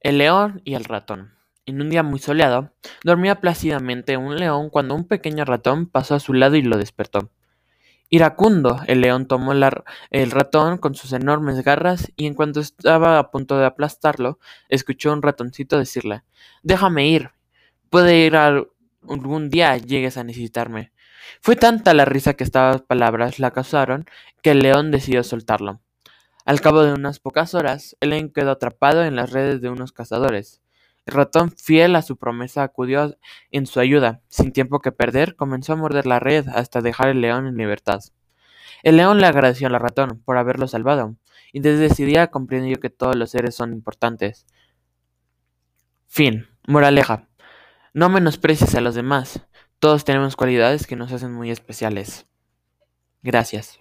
El león y el ratón. En un día muy soleado, dormía plácidamente un león cuando un pequeño ratón pasó a su lado y lo despertó. Iracundo, el león tomó el ratón con sus enormes garras y en cuanto estaba a punto de aplastarlo, escuchó a un ratoncito decirle Déjame ir. Puede ir algún día llegues a necesitarme. Fue tanta la risa que estas palabras la causaron que el león decidió soltarlo. Al cabo de unas pocas horas, el león quedó atrapado en las redes de unos cazadores. El ratón, fiel a su promesa, acudió en su ayuda. Sin tiempo que perder, comenzó a morder la red hasta dejar el león en libertad. El león le agradeció al ratón por haberlo salvado, y desde ese día comprendió que todos los seres son importantes. Fin. Moraleja. No menosprecies a los demás. Todos tenemos cualidades que nos hacen muy especiales. Gracias.